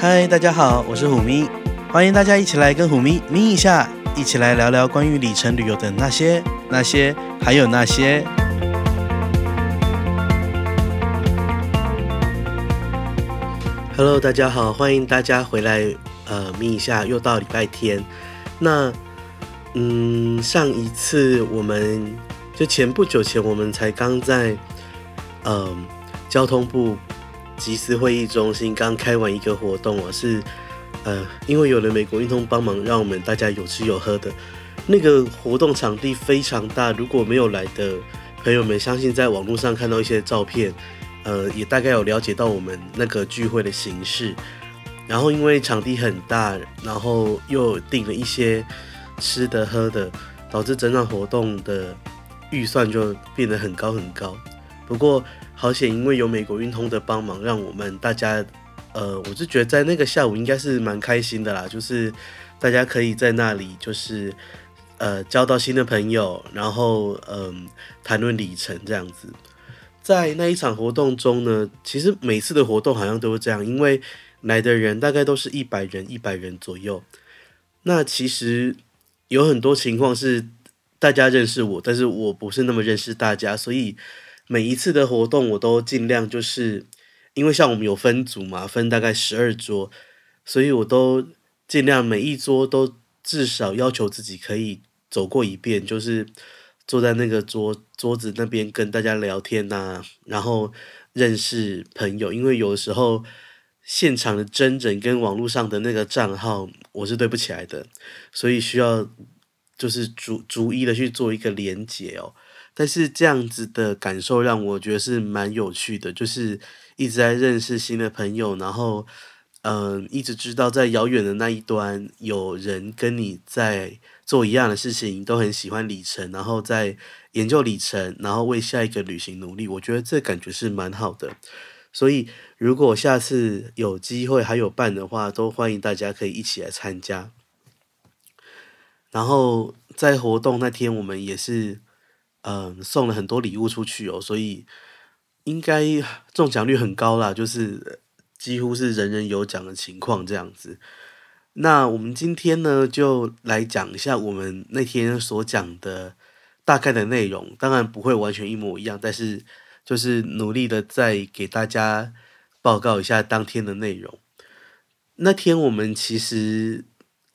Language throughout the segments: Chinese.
嗨，大家好，我是虎咪，欢迎大家一起来跟虎咪咪一下，一起来聊聊关于里程旅游的那些、那些，还有那些。Hello，大家好，欢迎大家回来，呃，咪一下，又到礼拜天。那，嗯，上一次我们就前不久前，我们才刚在，嗯、交通部。集思会议中心刚开完一个活动啊，是呃，因为有了美国运通帮忙，让我们大家有吃有喝的。那个活动场地非常大，如果没有来的朋友们，相信在网络上看到一些照片，呃，也大概有了解到我们那个聚会的形式。然后因为场地很大，然后又订了一些吃的喝的，导致整场活动的预算就变得很高很高。不过，好险，因为有美国运通的帮忙，让我们大家，呃，我是觉得在那个下午应该是蛮开心的啦，就是大家可以在那里，就是呃交到新的朋友，然后嗯谈论里程这样子。在那一场活动中呢，其实每次的活动好像都是这样，因为来的人大概都是一百人，一百人左右。那其实有很多情况是大家认识我，但是我不是那么认识大家，所以。每一次的活动，我都尽量就是，因为像我们有分组嘛，分大概十二桌，所以我都尽量每一桌都至少要求自己可以走过一遍，就是坐在那个桌桌子那边跟大家聊天呐、然后认识朋友。因为有的时候现场的真人跟网络上的那个账号我是对不起来的，所以需要就是逐逐一的去做一个连接哦。但是这样子的感受让我觉得是蛮有趣的，就是一直在认识新的朋友，然后，嗯、一直知道在遥远的那一端有人跟你在做一样的事情，都很喜欢里程，然后在研究里程，然后为下一个旅行努力。我觉得这感觉是蛮好的。所以如果下次有机会还有办的话，都欢迎大家可以一起来参加。然后在活动那天，我们也是。嗯，送了很多礼物出去哦，所以应该中奖率很高啦，就是几乎是人人有奖的情况这样子。那我们今天呢，就来讲一下我们那天所讲的大概的内容，当然不会完全一模一样，但是就是努力的再给大家报告一下当天的内容。那天我们其实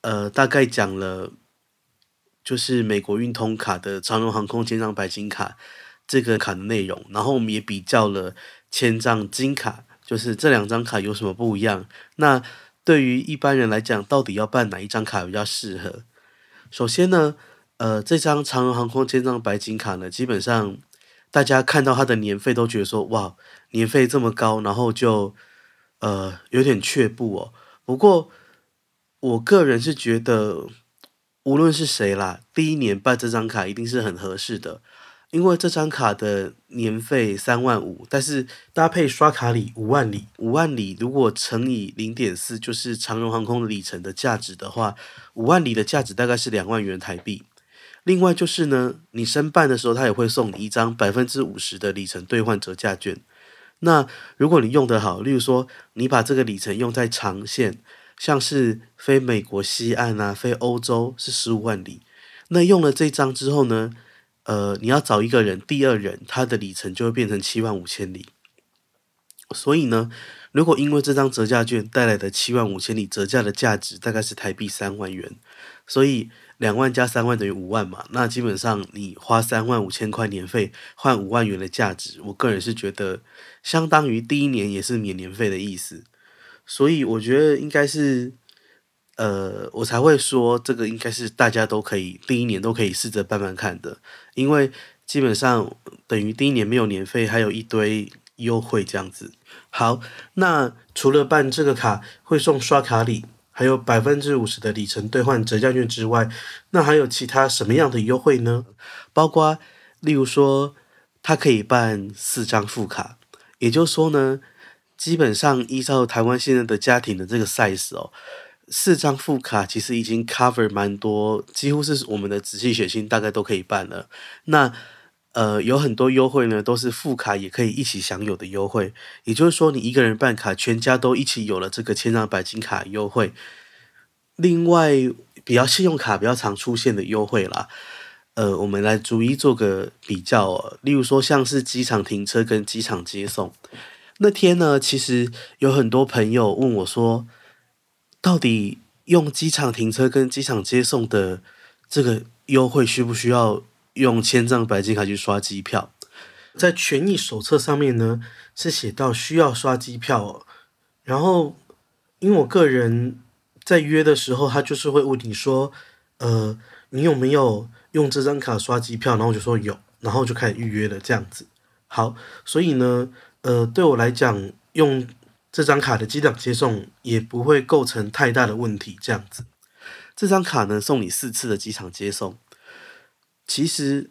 呃大概讲了。就是美国运通卡的长荣航空千张白金卡这个卡的内容，然后我们也比较了千张金卡，就是这两张卡有什么不一样。那对于一般人来讲，到底要办哪一张卡比较适合？首先呢，呃，这张长荣航空千张白金卡呢，基本上大家看到它的年费都觉得说，哇，年费这么高，然后就呃有点却步哦。不过我个人是觉得。无论是谁啦，第一年办这张卡一定是很合适的，因为这张卡的年费三万五，但是搭配刷卡礼五万里，五万里如果乘以零点四，就是长荣航空里程的价值的话，五万里的价值大概是两万元台币。另外就是呢，你申办的时候，他也会送你一张百分之五十的里程兑换折价券。那如果你用得好，例如说你把这个里程用在长线。像是飞美国西岸啊，飞欧洲是十五万里。那用了这张之后呢，呃，你要找一个人，第二人他的里程就会变成七万五千里。所以呢，如果因为这张折价券带来的七万五千里折价的价值大概是台币三万元，所以两万加三万等于五万嘛。那基本上你花三万五千块年费换五万元的价值，我个人是觉得相当于第一年也是免年费的意思。所以我觉得应该是，呃，我才会说这个应该是大家都可以第一年都可以试着办办看的，因为基本上等于第一年没有年费，还有一堆优惠这样子。好，那除了办这个卡会送刷卡礼，还有百分之五十的里程兑换折价券之外，那还有其他什么样的优惠呢？包括例如说，它可以办四张副卡，也就是说呢。基本上依照台湾现在的家庭的这个 size 哦，四张副卡其实已经 cover 蛮多，几乎是我们的直系血亲大概都可以办了。那呃，有很多优惠呢，都是副卡也可以一起享有的优惠。也就是说，你一个人办卡，全家都一起有了这个千张白金卡优惠。另外，比较信用卡比较常出现的优惠啦，呃，我们来逐一做个比较哦。例如说，像是机场停车跟机场接送，那天呢，其实有很多朋友问我说，到底用机场停车跟机场接送的这个优惠需不需要用千张白金卡去刷机票？在权益手册上面呢，是写到需要刷机票哦。然后，因为我个人在约的时候，他就是会问你说，呃，你有没有用这张卡刷机票？然后我就说有，然后就开始预约了这样子。好，所以呢，呃，对我来讲，用这张卡的机场接送也不会构成太大的问题。这样子，这张卡呢，送你四次的机场接送。其实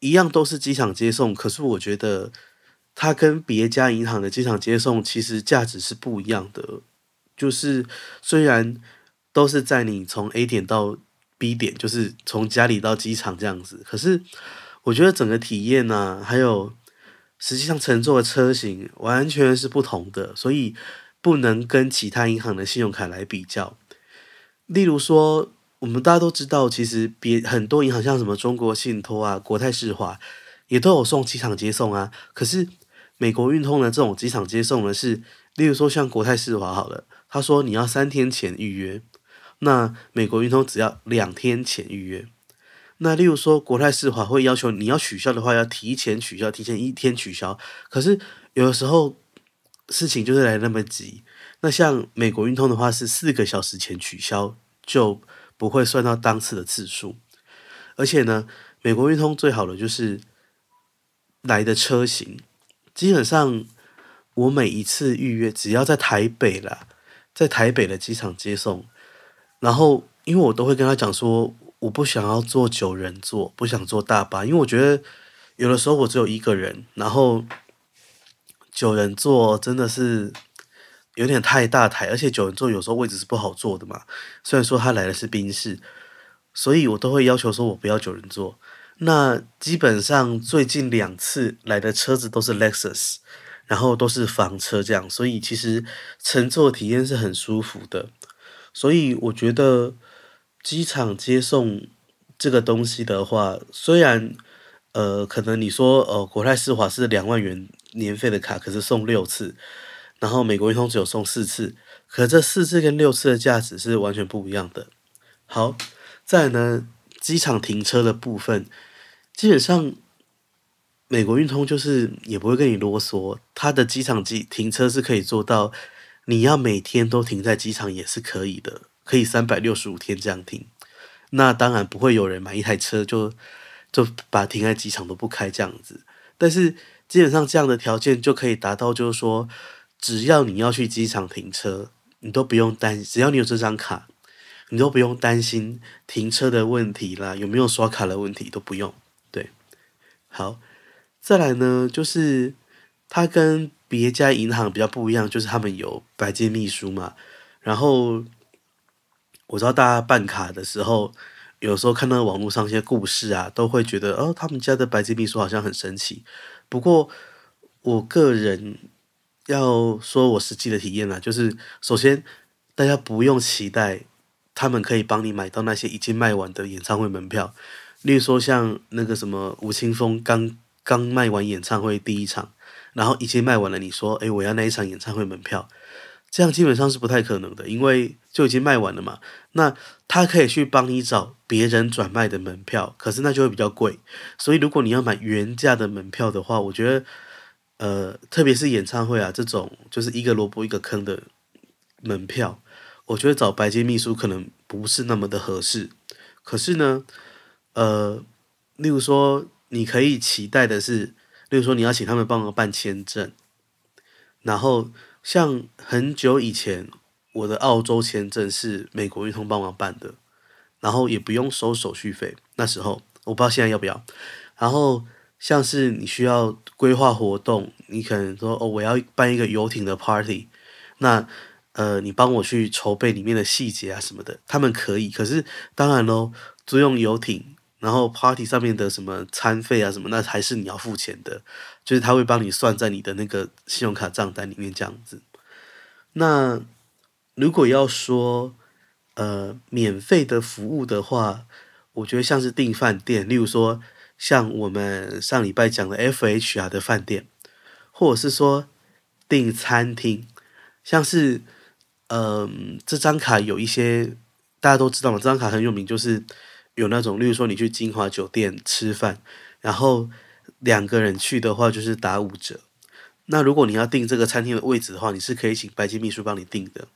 一样都是机场接送，可是我觉得它跟别家银行的机场接送其实价值是不一样的。就是虽然都是在你从 A 点到 B 点，就是从家里到机场这样子，可是我觉得整个体验呢、还有实际上乘坐的车型完全是不同的，所以不能跟其他银行的信用卡来比较。例如说。我们大家都知道，其实别很多银行，像什么中国信托啊、国泰世华，也都有送机场接送啊。可是美国运通的这种机场接送呢，是例如说像国泰世华好了，他说你要三天前预约，那美国运通只要两天前预约。那例如说国泰世华会要求你要取消的话，要提前取消，提前一天取消。可是有的时候事情就是来那么急，那像美国运通的话是四个小时前取消就。不会算到当次的次数，而且呢，美国运通最好的就是来的车型，基本上我每一次预约只要在台北啦，在台北的机场接送，然后因为我都会跟他讲说，我不想要坐九人座，不想坐大巴，因为我觉得有的时候我只有一个人，然后九人座真的是。有点太大台，而且九人座有时候位置是不好坐的嘛。虽然说他来的是宾士，所以我都会要求说我不要九人座。那基本上最近两次来的车子都是 Lexus，然后都是房车这样，所以其实乘坐体验是很舒服的。所以我觉得机场接送这个东西的话，虽然呃可能你说呃国泰世华是两万元年费的卡，可是送六次。然后美国运通只有送四次，可这四次跟六次的价值是完全不一样的。好，再呢，机场停车的部分，基本上美国运通就是也不会跟你啰嗦，它的机场机停车是可以做到，你要每天都停在机场也是可以的，可以三百六十五天这样停。那当然不会有人买一台车就就把停在机场都不开这样子，但是基本上这样的条件就可以达到，就是说。只要你要去机场停车，你都不用担心。只要你有这张卡，你都不用担心停车的问题啦，有没有刷卡的问题都不用。对，好，再来呢，就是它跟别家银行比较不一样，就是他们有白金秘书嘛。然后我知道大家办卡的时候，有时候看到网络上一些故事啊，都会觉得哦，他们家的白金秘书好像很神奇。不过我个人。要说我实际的体验呢，就是首先大家不用期待他们可以帮你买到那些已经卖完的演唱会门票，例如说像那个什么吴青峰刚刚卖完演唱会第一场，然后已经卖完了，你说诶，我要那一场演唱会门票，这样基本上是不太可能的，因为就已经卖完了嘛。那他可以去帮你找别人转卖的门票，可是那就会比较贵。所以如果你要买原价的门票的话，我觉得。呃，特别是演唱会啊，这种就是一个萝卜一个坑的门票，我觉得找白金秘书可能不是那么的合适。可是呢，呃，例如说你可以期待的是，例如说你要请他们帮忙办签证，然后像很久以前我的澳洲签证是美国运通帮忙办的，然后也不用收手续费。那时候我不知道现在要不要，然后。像是你需要规划活动，你可能说哦，我要办一个游艇的 party，那呃，你帮我去筹备里面的细节啊什么的，他们可以。可是当然喽，租用游艇，然后 party 上面的什么餐费啊什么，那还是你要付钱的，就是他会帮你算在你的那个信用卡账单里面这样子。那如果要说呃免费的服务的话，我觉得像是订饭店，例如说像我们上礼拜讲的 FHR 的饭店，或者是说订餐厅，像是嗯、这张卡有一些大家都知道嘛，这张卡很有名，就是。有那种，例如说你去金华酒店吃饭，然后两个人去的话就是打五折。那如果你要订这个餐厅的位置的话，你是可以请白金秘书帮你订的。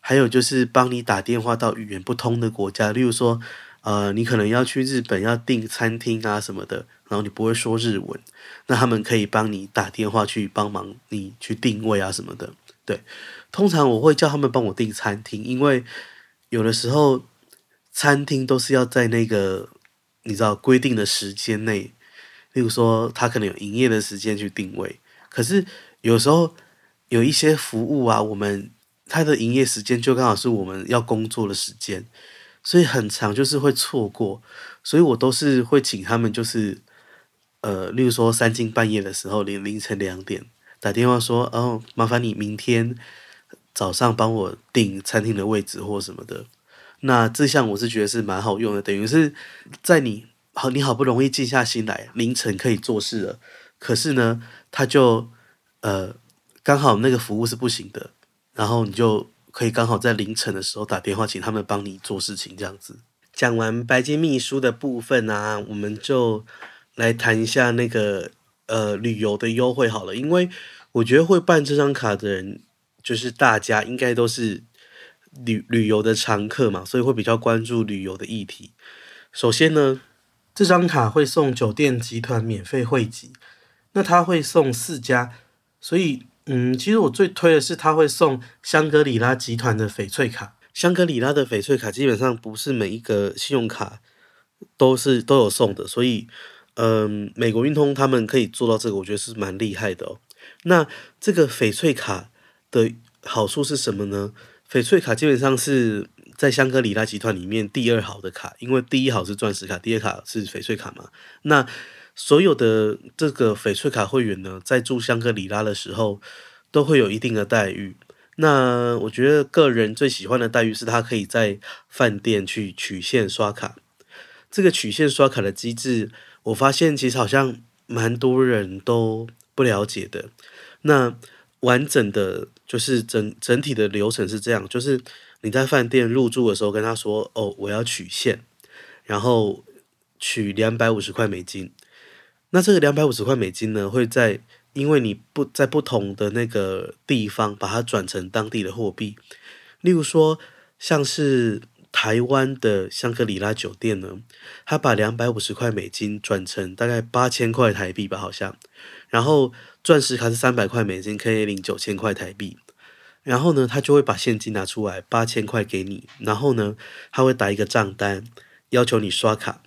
还有就是帮你打电话到语言不通的国家，例如说，呃，你可能要去日本要订餐厅啊什么的，然后你不会说日文，那他们可以帮你打电话去帮忙你去定位啊什么的。对，通常我会叫他们帮我订餐厅，因为有的时候。餐厅都是要在那个你知道规定的时间内，例如说他可能有营业的时间去定位，可是有时候有一些服务啊，我们他的营业时间就刚好是我们要工作的时间，所以很长就是会错过，所以我都是会请他们就是呃，例如说三更半夜的时候，凌凌晨两点打电话说，哦，麻烦你明天早上帮我订餐厅的位置或什么的。那这项我是觉得是蛮好用的，等于是在你好你好不容易静下心来，凌晨可以做事了，可是呢，他就呃刚好那个服务是不行的，然后你就可以刚好在凌晨的时候打电话请他们帮你做事情，这样子。讲完白金秘书的部分啊，我们就来谈一下那个呃旅游的优惠好了，因为我觉得会办这张卡的人，就是大家应该都是。旅旅游的常客嘛，所以会比较关注旅游的议题。首先呢，这张卡会送酒店集团免费会籍，那他会送四家，所以嗯，其实我最推的是他会送香格里拉集团的翡翠卡。香格里拉的翡翠卡基本上不是每一个信用卡都是都有送的，所以嗯，美国运通他们可以做到这个，我觉得是蛮厉害的哦。那这个翡翠卡的好处是什么呢？翡翠卡基本上是在香格里拉集团里面第二好的卡，因为第一好是钻石卡，第二卡是翡翠卡嘛。那所有的这个翡翠卡会员呢，在住香格里拉的时候都会有一定的待遇。那我觉得个人最喜欢的待遇是，他可以在饭店去取现刷卡。这个取现刷卡的机制，我发现其实好像蛮多人都不了解的。那完整的。就是整整体的流程是这样，就是你在饭店入住的时候跟他说，哦，我要取现，然后取两百五十块美金。那这个两百五十块美金呢，会在因为你不在不同的那个地方把它转成当地的货币，例如说像是台湾的香格里拉酒店呢，他把两百五十块美金转成大概八千块台币吧，好像，然后。钻石卡是三百块美金，可以领九千块台币。然后呢，他就会把现金拿出来八千块给你。然后呢，他会打一个账单，要求你刷卡。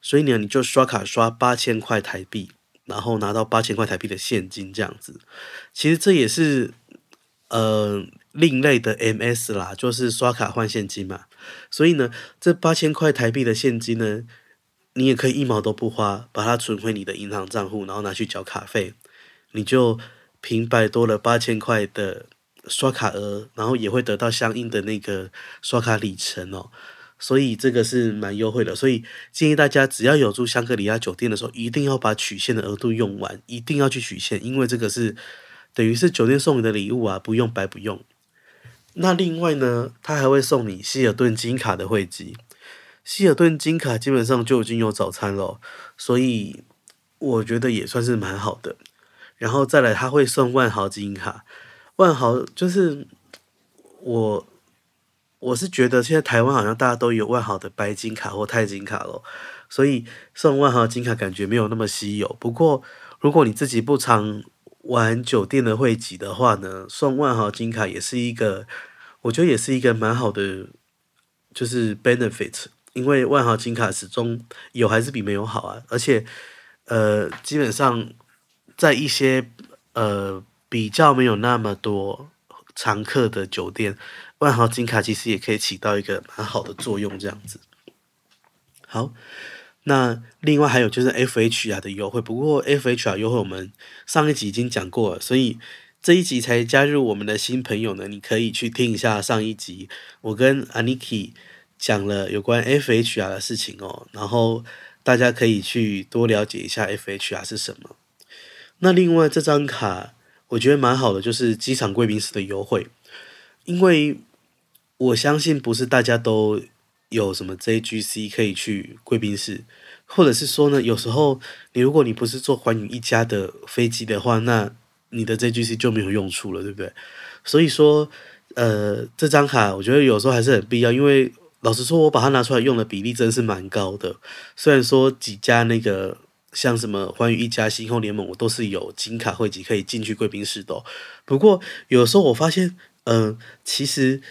所以呢，你就刷卡刷八千块台币，然后拿到八千块台币的现金这样子。其实这也是呃另类的 MS 啦，就是刷卡换现金嘛。所以呢，这八千块台币的现金呢，你也可以一毛都不花，把它存回你的银行账户，然后拿去缴卡费。你就平白多了八千块的刷卡额，然后也会得到相应的那个刷卡里程哦，所以这个是蛮优惠的。所以建议大家只要有住香格里拉酒店的时候，一定要把曲线的额度用完，一定要去曲线，因为这个是等于是酒店送你的礼物啊，不用白不用。那另外呢，他还会送你希尔顿金卡的会籍，希尔顿金卡基本上就已经有早餐了，所以我觉得也算是蛮好的。然后再来，他会送万豪金卡，万豪就是我，我是觉得现在台湾好像大家都有万豪的白金卡或钛金卡咯，所以送万豪金卡感觉没有那么稀有。不过如果你自己不常玩酒店的会籍的话呢，送万豪金卡也是一个，我觉得也是一个蛮好的，就是 benefit，因为万豪金卡始终有还是比没有好啊，而且呃基本上。在一些呃比较没有那么多常客的酒店，万豪金卡其实也可以起到一个蛮好的作用，这样子。好，那另外还有就是 FHR 的优惠，不过 FHR 优惠我们上一集已经讲过了，所以这一集才加入我们的新朋友呢，你可以去听一下上一集，我跟 Aniki 讲了有关 FHR 的事情哦，然后大家可以去多了解一下 FHR 是什么。那另外这张卡我觉得蛮好的，就是机场贵宾室的优惠，因为我相信不是大家都。有什么 JGC 可以去贵宾室，或者是说呢，有时候你如果你不是坐寰宇一家的飞机的话，那你的 JGC 就没有用处了，对不对？所以说，呃，这张卡我觉得有时候还是很必要，因为老实说，我把它拿出来用的比例真是蛮高的。虽然说几家那个像什么寰宇一家、星空联盟，我都是有金卡会籍可以进去贵宾室的。不过有时候我发现，嗯、其实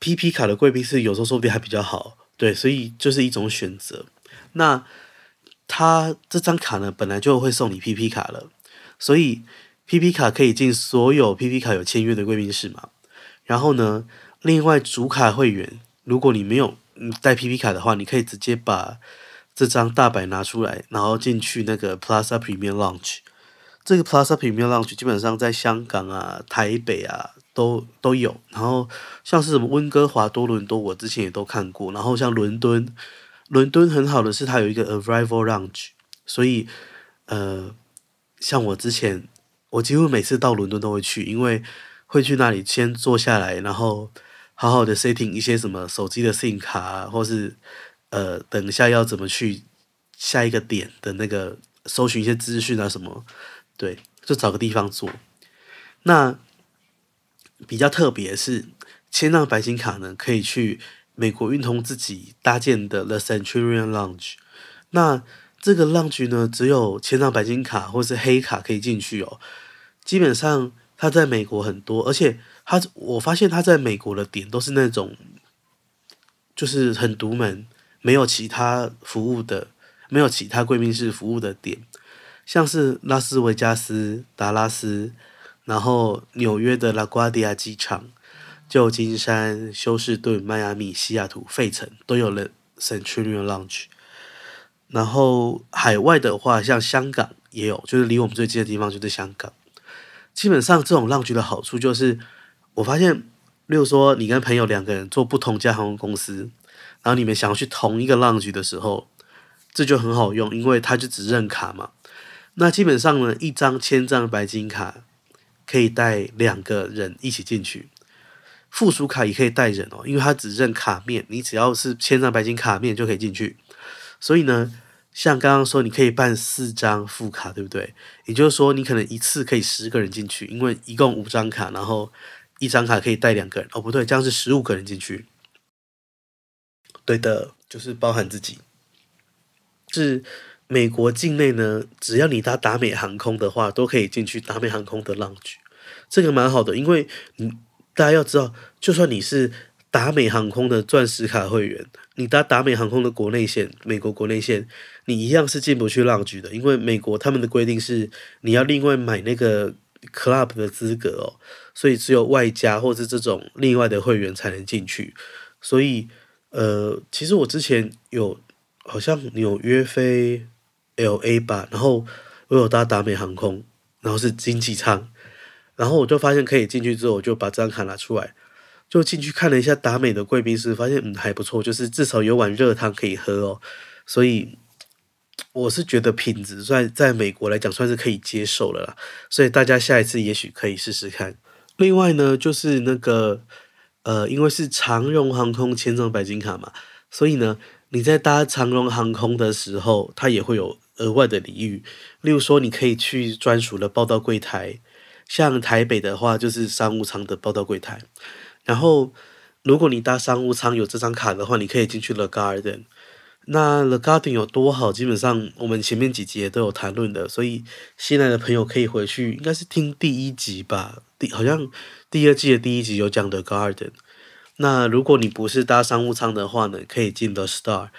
PP 卡的贵宾室有时候说不定还比较好。对，所以就是一种选择。那他这张卡呢，本来就会送你 PP 卡了，所以 PP 卡可以进所有 PP 卡有签约的贵宾室嘛。然后呢，另外主卡会员，如果你没有带 PP 卡的话，你可以直接把这张大白拿出来，然后进去那个 Plaza Premium Lounge。这个 Plaza Premium Lounge 基本上在香港啊、台北啊。都都有，然后像是什么温哥华、多伦多，我之前也都看过。然后像伦敦，伦敦很好的是它有一个 Arrival Lounge，所以呃，像我之前，我几乎每次到伦敦都会去，因为会去那里先坐下来，然后好好的 setting 一些什么手机的 SIM 卡啊，或是呃，等一下要怎么去下一个点的那个搜寻一些资讯啊什么，对，就找个地方做。那比较特别是，签上白金卡呢，可以去美国运通自己搭建的 The Centurion Lounge。那这个 Lounge 呢，只有签上白金卡或是黑卡可以进去哦。基本上，它在美国很多，而且它我发现它在美国的点都是那种，就是很独门，没有其他服务的，没有其他贵宾室服务的点，像是拉斯维加斯、达拉斯。然后纽约的拉瓜迪亚机场、旧金山、休斯顿、迈阿密、西雅图、费城都有了 Centurion Lounge。然后海外的话，像香港也有，就是离我们最近的地方就是香港。基本上这种 Lounge 的好处就是，我发现，例如说你跟朋友两个人坐不同家航空公司，然后你们想要去同一个 Lounge 的时候，这就很好用，因为它就只认卡嘛。那基本上呢，一张千张白金卡。可以带两个人一起进去，附属卡也可以带人哦，因为它只认卡面，你只要是千张白金卡面就可以进去。所以呢，像刚刚说，你可以办四张副卡，对不对？也就是说，你可能一次可以十个人进去，因为一共五张卡，然后一张卡可以带两个人。哦，不对，这样是十五个人进去。对的，就是包含自己。是。美国境内呢，只要你搭达美航空的话，都可以进去达美航空的 lounge，这个蛮好的，因为你大家要知道，就算你是达美航空的钻石卡会员，你搭达美航空的国内线，美国国内线，你一样是进不去 lounge 的，因为美国他们的规定是你要另外买那个 club 的资格哦，所以只有外加或是这种另外的会员才能进去，所以呃，其实我之前有好像纽约飞。L A 吧，然后我有搭达美航空，然后是经济舱，然后我就发现可以进去之后，我就把这张卡拿出来，就进去看了一下达美的贵宾室，发现嗯还不错，就是至少有碗热汤可以喝哦，所以我是觉得品质算在美国来讲算是可以接受了啦，所以大家下一次也许可以试试看。另外呢，就是那个呃，因为是长荣航空签证白金卡嘛，所以呢，你在搭长荣航空的时候，它也会有。额外的礼遇，例如说，你可以去专属的报到柜台，像台北的话就是商务舱的报到柜台。然后，如果你搭商务舱有这张卡的话，你可以进去 The Garden。那 The Garden 有多好？基本上我们前面几集也都有谈论的，所以新来的朋友可以回去，应该是听第一集吧，第好像第二季的第一集有讲的 Garden。那如果你不是搭商务舱的话呢，可以进 The Star。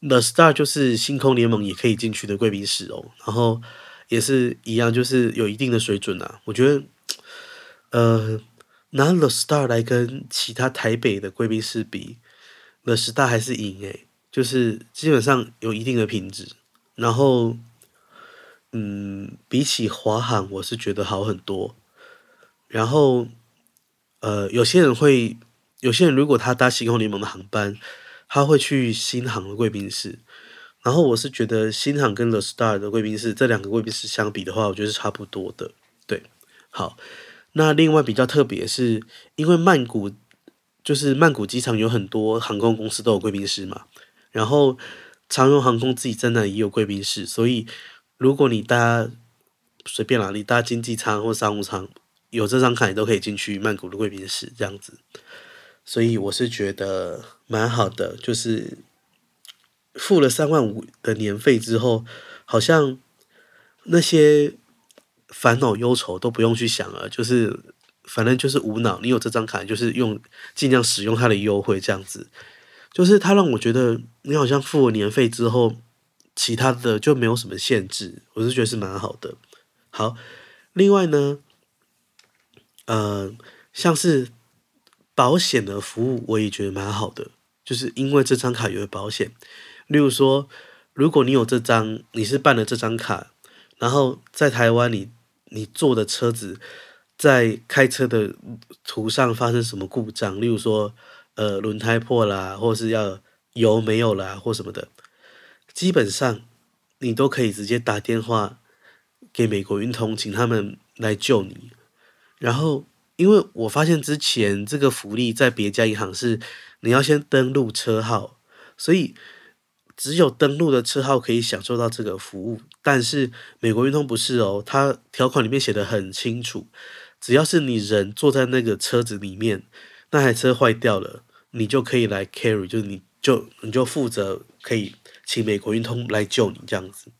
The Star 就是星空联盟也可以进去的贵宾室哦，然后也是一样，就是有一定的水准啊。我觉得，呃，拿 The Star 来跟其他台北的贵宾室比，The Star 还是赢诶。就是基本上有一定的品质，然后，嗯，比起华航，我是觉得好很多。然后，呃，有些人会，有些人如果他搭星空联盟的航班，他会去新航的贵宾室。然后我是觉得新航跟 The Star 的贵宾室这两个贵宾室相比的话，我觉得是差不多的。对，好，那另外比较特别是，因为曼谷就是曼谷机场有很多航空公司都有贵宾室嘛，然后长荣航空自己在那也有贵宾室，所以如果你搭随便啦，你搭经济舱或商务舱，有这张卡你都可以进去曼谷的贵宾室这样子，所以我是觉得蛮好的，就是。付了三万五的年费之后，好像那些烦恼忧愁都不用去想了，就是反正就是无脑。你有这张卡，就是用尽量使用它的优惠，这样子。就是它让我觉得，你好像付了年费之后，其他的就没有什么限制，我是觉得是蛮好的。好，另外呢，呃，像是保险的服务，我也觉得蛮好的，就是因为这张卡有保险。例如说，如果你有这张，你是办了这张卡，然后在台湾你你坐的车子在开车的途上发生什么故障，例如说呃轮胎破啦，或是要油没有啦或什么的，基本上你都可以直接打电话给美国运通，请他们来救你。然后，因为我发现之前这个福利在别家银行是你要先登录车号，所以。只有登录的车号可以享受到这个服务，但是美国运通不是哦，它条款里面写得很清楚，只要是你人坐在那个车子里面，那台车坏掉了，你就可以来 carry，就是你就你就负责可以请美国运通来救你这样子，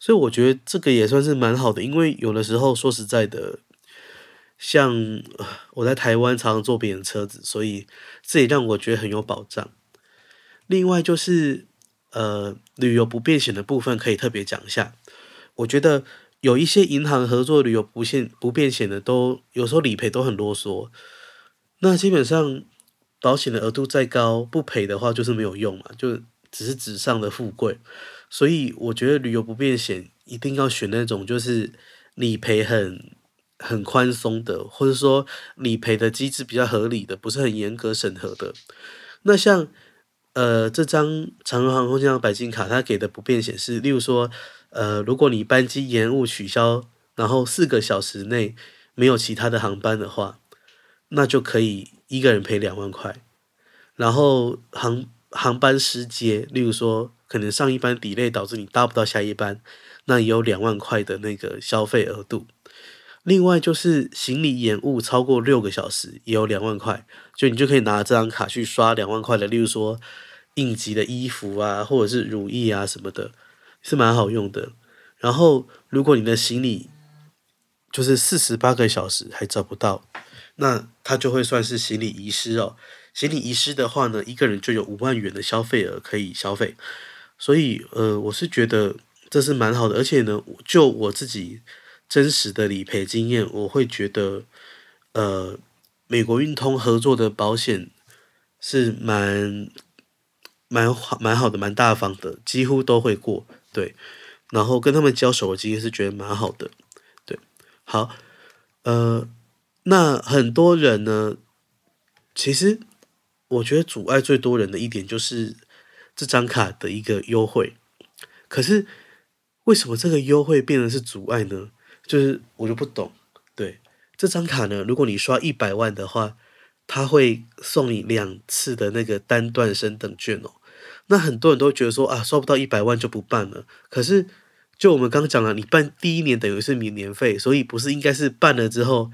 所以我觉得这个也算是蛮好的，因为有的时候说实在的，像我在台湾常常坐别人车子，所以这也让我觉得很有保障。另外就是。呃，旅游不便险的部分可以特别讲一下。我觉得有一些银行合作旅游不限不便险的，都有时候理赔都很啰嗦。那基本上保险的额度再高，不赔的话就是没有用嘛，就只是纸上的富贵。所以我觉得旅游不便险一定要选那种就是理赔很很宽松的，或者说理赔的机制比较合理的，不是很严格审核的。那像。呃，这张长荣航空这张白金卡，它给的不便显示，例如说，呃，如果你班机延误取消，然后四个小时内没有其他的航班的话，那就可以一个人赔两万块。然后航航班失接，例如说可能上一班 delay 导致你搭不到下一班，那也有两万块的那个消费额度。另外就是行李延误超过六个小时，也有两万块，就你就可以拿这张卡去刷两万块的，例如说。应急的衣服啊，或者是乳液啊什么的，是蛮好用的。然后，如果你的行李就是四十八个小时还找不到，那它就会算是行李遗失哦。行李遗失的话呢，一个人就有五万元的消费额可以消费。所以，呃，我是觉得这是蛮好的。而且呢，就我自己真实的理赔经验，我会觉得，呃，美国运通合作的保险是蛮。蛮好，蛮好的，蛮大方的，几乎都会过，对。然后跟他们交手，我其实是觉得蛮好的，对。好，呃，那很多人呢，其实我觉得阻碍最多人的一点就是这张卡的一个优惠。可是为什么这个优惠变成是阻碍呢？就是我就不懂。对，这张卡呢，如果你刷一百万的话。他会送你两次的那个单段升等券哦，那很多人都觉得说啊，刷不到一百万就不办了。可是，就我们刚讲了，你办第一年等于是免年费，所以不是应该是办了之后，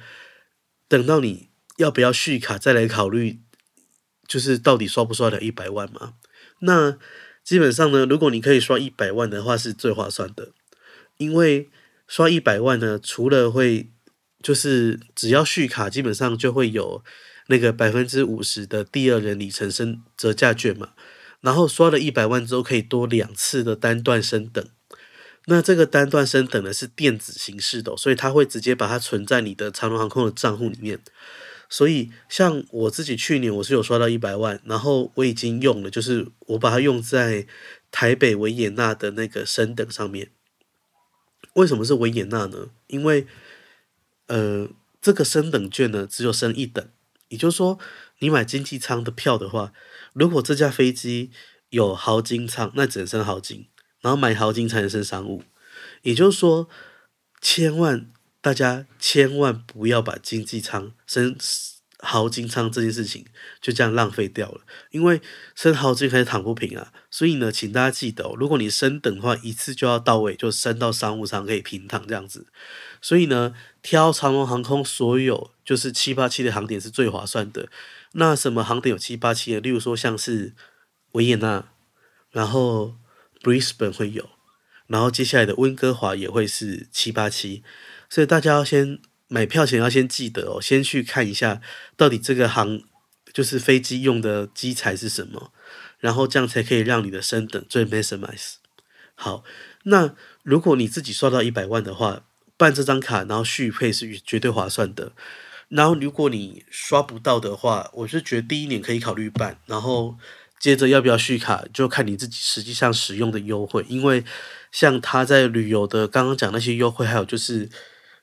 等到你要不要续卡再来考虑，就是到底刷不刷了一百万嘛？那基本上呢，如果你可以刷一百万的话，是最划算的，因为刷一百万呢，除了会就是只要续卡，基本上就会有。那个百分之五十的第二人里程升折价券嘛，然后刷了一百万之后可以多两次的单段升等，那这个单段升等呢是电子形式的，所以它会直接把它存在你的长荣航空的账户里面，所以像我自己去年我是有刷到一百万，然后我已经用了，就是我把它用在台北维也纳的那个升等上面。为什么是维也纳呢？因为呃，这个升等券呢只有升一等，也就是说，你买经济舱的票的话，如果这架飞机有豪金舱，那只能升豪金，然后买豪金才能升商务。也就是说，千万。大家千万不要把经济舱升豪金舱这件事情就这样浪费掉了，因为升豪经还是躺不平啊。所以呢，请大家记得，如果你升等的话，一次就要到位，就升到商务舱可以平躺这样子。所以呢，挑长荣航空所有就是七八七的航点是最划算的。那什么航点有七八七的？例如说像是维也纳，然后 Brisbane 会有，然后接下来的温哥华也会是七八七。所以大家要先买票前要先记得哦，先去看一下到底这个航就是飞机用的机材是什么，然后这样才可以让你的升等最 maximize。好，那如果你自己刷到一百万的话，办这张卡然后续费是绝对划算的。然后如果你刷不到的话，我是觉得第一年可以考虑办，然后接着要不要续卡就看你自己实际上使用的优惠，因为像他在旅游的刚刚讲那些优惠，还有就是。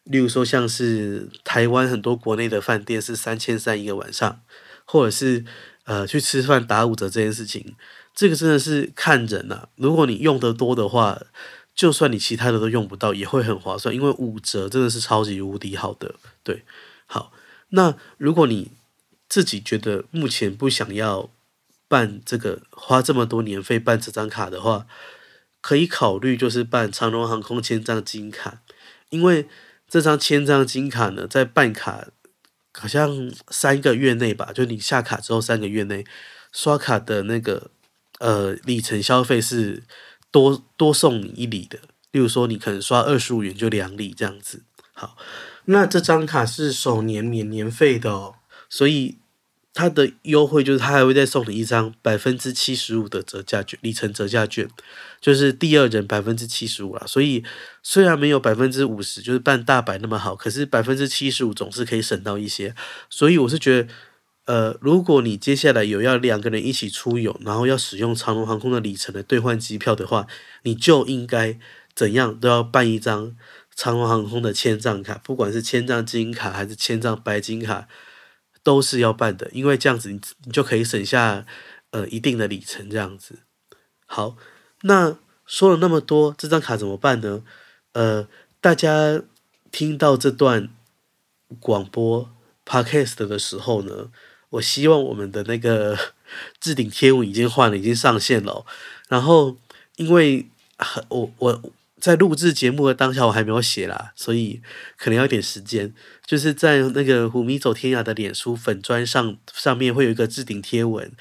例如说，像是台湾很多国内的饭店是三千三一个晚上，或者是呃去吃饭打五折这件事情，这个真的是看人呐、如果你用得多的话，就算你其他的都用不到，也会很划算，因为五折真的是超级无敌好的。对，好，那如果你自己觉得目前不想要办这个花这么多年费办这张卡的话，可以考虑就是办长荣航空签帐金卡，因为。这张千张金卡呢，在办卡好像三个月内吧，就你下卡之后三个月内刷卡的那个呃里程消费是多多送你一礼的。例如说，你可能刷二十五元就两礼这样子。好，那这张卡是首年免年费的哦，所以。它的优惠就是，它还会再送你一张百分之七十五的折价券，里程折价券，就是第二人百分之七十五啦。所以虽然没有百分之五十，就是办大百那么好，可是百分之七十五总是可以省到一些。所以我是觉得，呃，如果你接下来有要两个人一起出游，然后要使用长荣航空的里程来兑换机票的话，你就应该怎样都要办一张长荣航空的签帐卡，不管是签帐金卡还是签帐白金卡。都是要办的，因为这样子你你就可以省下呃一定的里程这样子。好，那说了那么多，这张卡怎么办呢？呃，大家听到这段广播 podcast 的时候呢，我希望我们的那个 置顶贴文已经换了，已经上线了。然后因为我我。在录制节目的当下，我还没有写啦，所以可能要一点时间。就是在那个虎迷走天涯的脸书粉砖上，上面会有一个置顶贴文，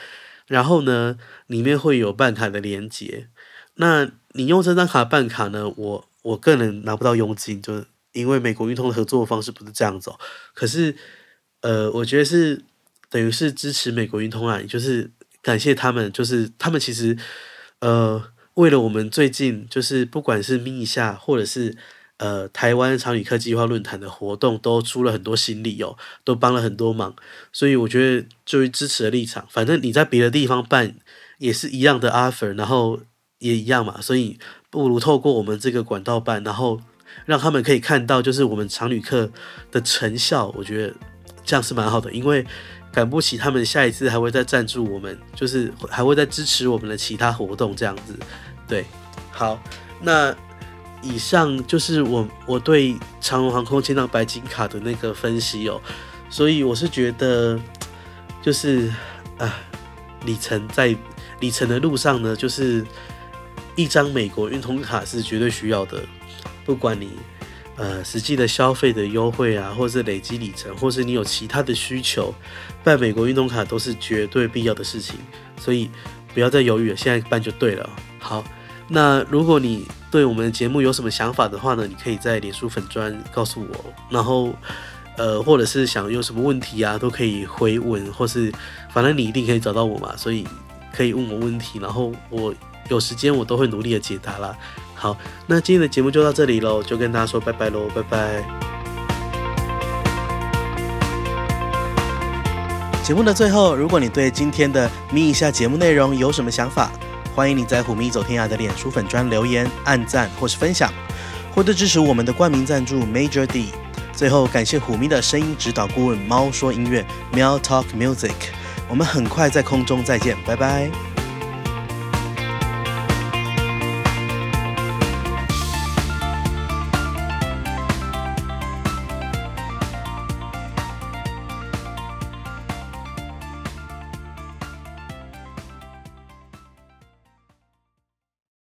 然后呢，里面会有办卡的连接。那你用这张卡办卡呢，我我个人拿不到佣金，就因为美国运通的合作方式不是这样走。可是，呃，我觉得是等于是支持美国运通啊，就是感谢他们，就是他们其实，呃。为了我们最近就是不管是咪一下或者是呃台湾长旅客计划论坛的活动，都出了很多心力哦，都帮了很多忙，所以我觉得就是支持的立场，反正你在别的地方办也是一样的 offer，然后也一样嘛，所以不如透过我们这个管道办，然后让他们可以看到就是我们长旅客的成效，我觉得这样是蛮好的，因为赶不起他们下一次还会再赞助我们，就是还会再支持我们的其他活动这样子。对，好，那以上就是我我对长荣航空签到白金卡的那个分析哦，所以我是觉得，就是啊，里程在里程的路上呢，就是一张美国运通卡是绝对需要的，不管你呃实际的消费的优惠啊，或是累积里程，或是你有其他的需求，办美国运通卡都是绝对必要的事情，所以不要再犹豫了，现在办就对了，好。那如果你对我们的节目有什么想法的话呢，你可以在脸书粉专告诉我，然后呃，或者是想有什么问题啊，都可以回文，或是反正你一定可以找到我嘛，所以可以问我问题，然后我有时间我都会努力的解答啦。好，那今天的节目就到这里喽，就跟大家说拜拜喽，拜拜。节目的最后，如果你对今天的咪一下节目内容有什么想法，欢迎你在虎迷走天涯的脸书粉专留言、按赞或是分享，获得支持我们的冠名赞助 Major D。最后，感谢虎迷的声音指导顾问猫说音乐 Meow Talk Music。我们很快在空中再见，拜拜。